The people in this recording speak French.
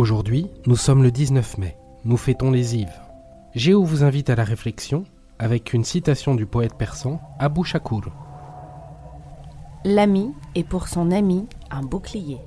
Aujourd'hui, nous sommes le 19 mai. Nous fêtons les Yves. Géo vous invite à la réflexion avec une citation du poète persan Abu Shakur. L'ami est pour son ami un bouclier.